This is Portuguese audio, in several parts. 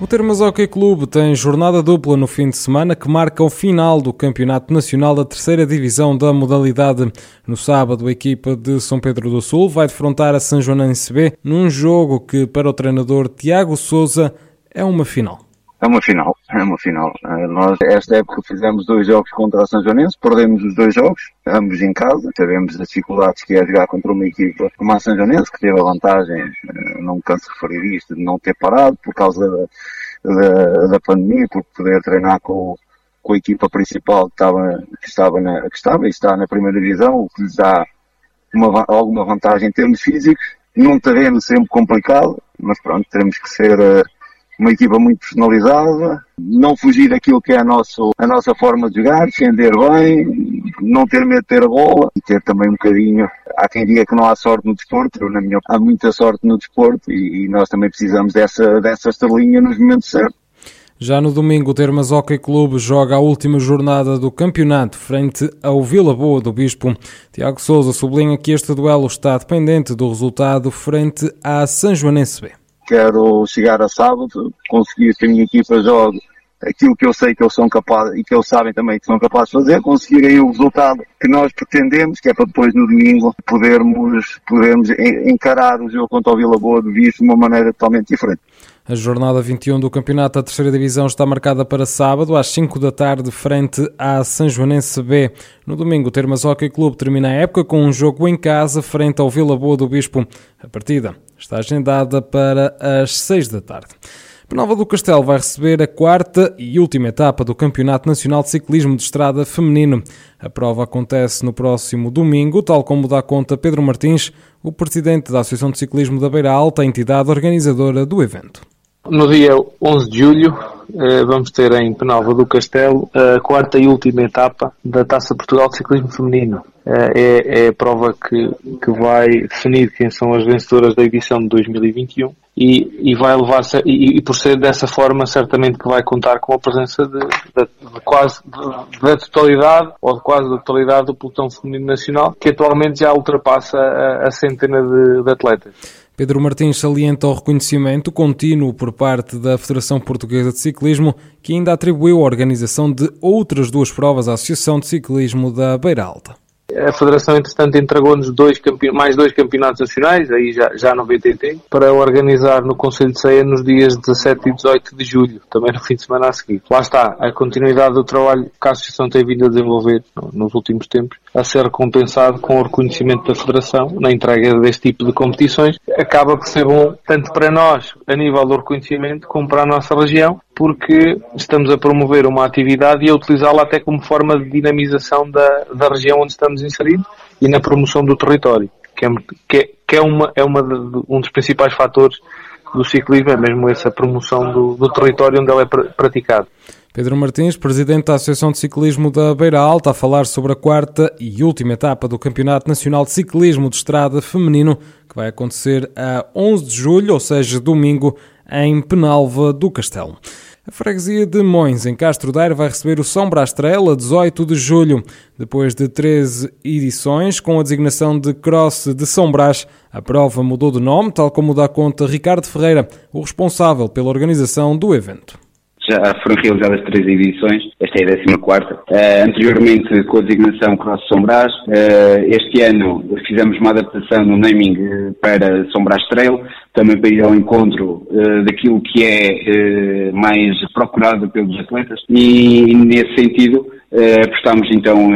O Termas Hockey Clube tem jornada dupla no fim de semana que marca o final do Campeonato Nacional da Terceira Divisão da modalidade. No sábado, a equipa de São Pedro do Sul vai defrontar a São Joanense B num jogo que, para o treinador Tiago Souza, é uma final. É uma final, é uma final. Eh, nós, esta época, fizemos dois jogos contra a São Joanense, perdemos os dois jogos, ambos em casa. Sabemos as dificuldades que é jogar contra uma equipa como a São Joanense, que teve a vantagem, eh, não me canso de referir isto, de não ter parado por causa da, da, da pandemia, por poder treinar com, com a equipa principal que estava, que estava, na, que estava e está na primeira divisão, o que lhes dá uma, alguma vantagem em termos físicos, num terreno sempre complicado, mas pronto, teremos que ser uh, uma equipa muito personalizada, não fugir daquilo que é a, nosso, a nossa forma de jogar, defender bem, não ter medo de ter a bola e ter também um bocadinho. Há quem diga que não há sorte no desporto, na minha há muita sorte no desporto e, e nós também precisamos dessa, dessa estrelinha nos momentos certos. Já no domingo, o Termas Hockey Clube joga a última jornada do campeonato frente ao Vila Boa do Bispo. Tiago Souza sublinha que este duelo está dependente do resultado frente à São Joanense B quero chegar a sábado, conseguir que a minha equipa jogue aquilo que eu sei que eles são capazes e que eles sabem também que são capazes de fazer, conseguir aí o resultado que nós pretendemos, que é para depois no domingo podermos, podermos encarar o jogo contra o Vila Boa de Visto de uma maneira totalmente diferente. A jornada 21 do Campeonato da Terceira Divisão está marcada para sábado, às 5 da tarde, frente à São Joanense B. No domingo, o Termas Hockey Clube termina a época com um jogo em casa, frente ao Vila Boa do Bispo. A partida está agendada para as 6 da tarde. Penalva do Castelo vai receber a quarta e última etapa do Campeonato Nacional de Ciclismo de Estrada Feminino. A prova acontece no próximo domingo, tal como dá conta Pedro Martins, o presidente da Associação de Ciclismo da Beira Alta, entidade organizadora do evento. No dia 11 de julho eh, vamos ter em Penalva do Castelo a quarta e última etapa da Taça Portugal de Ciclismo Feminino. É, é a prova que, que vai definir quem são as vencedoras da edição de 2021 e, e vai levar e, e, por ser dessa forma certamente que vai contar com a presença de, de, de quase da totalidade ou de quase da totalidade do pelotão feminino nacional que atualmente já ultrapassa a, a centena de atletas. Pedro Martins salienta o reconhecimento contínuo por parte da Federação Portuguesa de Ciclismo, que ainda atribuiu a organização de outras duas provas à Associação de Ciclismo da Beira Alta. A Federação, entretanto, entregou-nos dois mais dois campeonatos nacionais, aí já, já no VTT, para organizar no Conselho de Ceia nos dias 17 e 18 de julho, também no fim de semana a seguir. Lá está, a continuidade do trabalho que a Associação tem vindo a desenvolver nos últimos tempos, a ser recompensado com o reconhecimento da Federação na entrega deste tipo de competições, acaba por ser bom tanto para nós, a nível do reconhecimento, como para a nossa região, porque estamos a promover uma atividade e a utilizá-la até como forma de dinamização da, da região onde estamos inseridos e na promoção do território, que é, que é, é, uma, é uma de, um dos principais fatores do ciclismo, é mesmo essa promoção do, do território onde ele é praticado. Pedro Martins, presidente da Associação de Ciclismo da Beira Alta, a falar sobre a quarta e última etapa do Campeonato Nacional de Ciclismo de Estrada Feminino, que vai acontecer a 11 de julho, ou seja, domingo, em Penalva do Castelo. A freguesia de Mões, em Castro Daire, vai receber o São Brastrel a 18 de julho. Depois de 13 edições, com a designação de Cross de São Brás, a prova mudou de nome, tal como dá conta Ricardo Ferreira, o responsável pela organização do evento já foram realizadas três edições, esta é a décima quarta. Uh, anteriormente com a designação Cross Sombras, uh, este ano fizemos uma adaptação no naming uh, para Sombras Trail, também para ir ao encontro daquilo que é mais procurado pelos atletas e nesse sentido apostamos então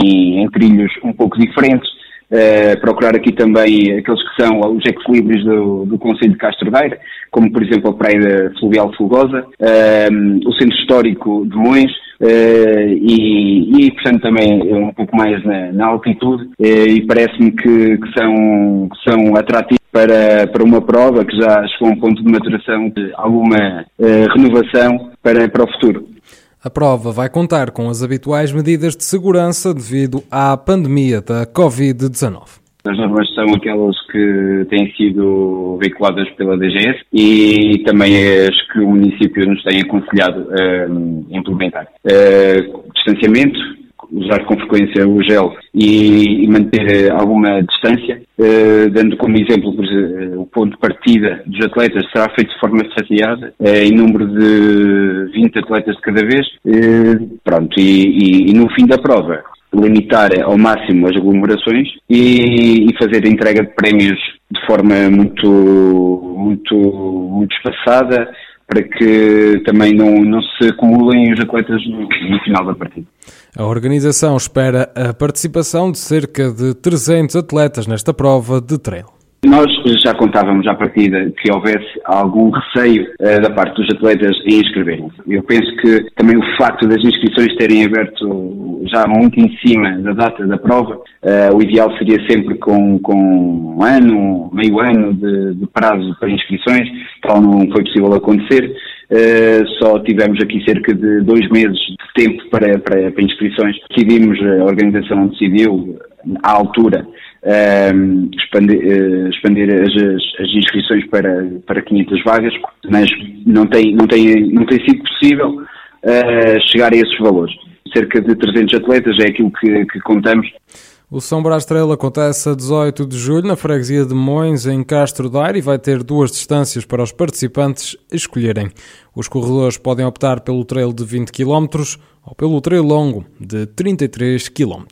em, em trilhos um pouco diferentes, Uh, procurar aqui também aqueles que são os ex-libres do, do Conselho de Castro Daire, como por exemplo a Praia Fluvial Fulgosa, uh, o Centro Histórico de Mões, uh, e, e, portanto também um pouco mais na, na altitude, e parece-me que, que, são, que são atrativos para, para uma prova que já chegou a um ponto de maturação de alguma renovação para, para o futuro. A prova vai contar com as habituais medidas de segurança devido à pandemia da Covid-19. As normas são aquelas que têm sido veiculadas pela DGS e também as que o município nos tem aconselhado a implementar. Uh, distanciamento, usar com frequência o gel e, manter alguma distância, uh, dando como exemplo exemplo, o ponto de partida dos atletas será feito de forma faseada, em número de 20 atletas de cada vez, pronto, e, e, e, no fim da prova limitar ao máximo as aglomerações e, e fazer a entrega de prémios de forma muito, muito, muito espaçada, para que também não, não se acumulem os atletas no, no, final da partida. A organização espera a participação de cerca de 300 atletas nesta prova de trail. Nós já contávamos à partida que houvesse algum receio uh, da parte dos atletas em inscreverem-se. Eu penso que também o facto das inscrições terem aberto já muito em cima da data da prova, uh, o ideal seria sempre com, com um ano, meio ano de, de prazo para inscrições, tal não foi possível acontecer. Uh, só tivemos aqui cerca de dois meses de tempo para, para, para inscrições. Decidimos, a organização decidiu, à altura, uh, expandir, expandir as, as, inscrições para, para 500 vagas, mas não tem, não tem, não tem sido possível chegar a esses valores. Cerca de 300 atletas é aquilo que, que contamos. O São Brás Trail acontece a 18 de julho na freguesia de Mões, em Castro Daire, e vai ter duas distâncias para os participantes escolherem. Os corredores podem optar pelo trail de 20 km ou pelo trail longo de 33 km.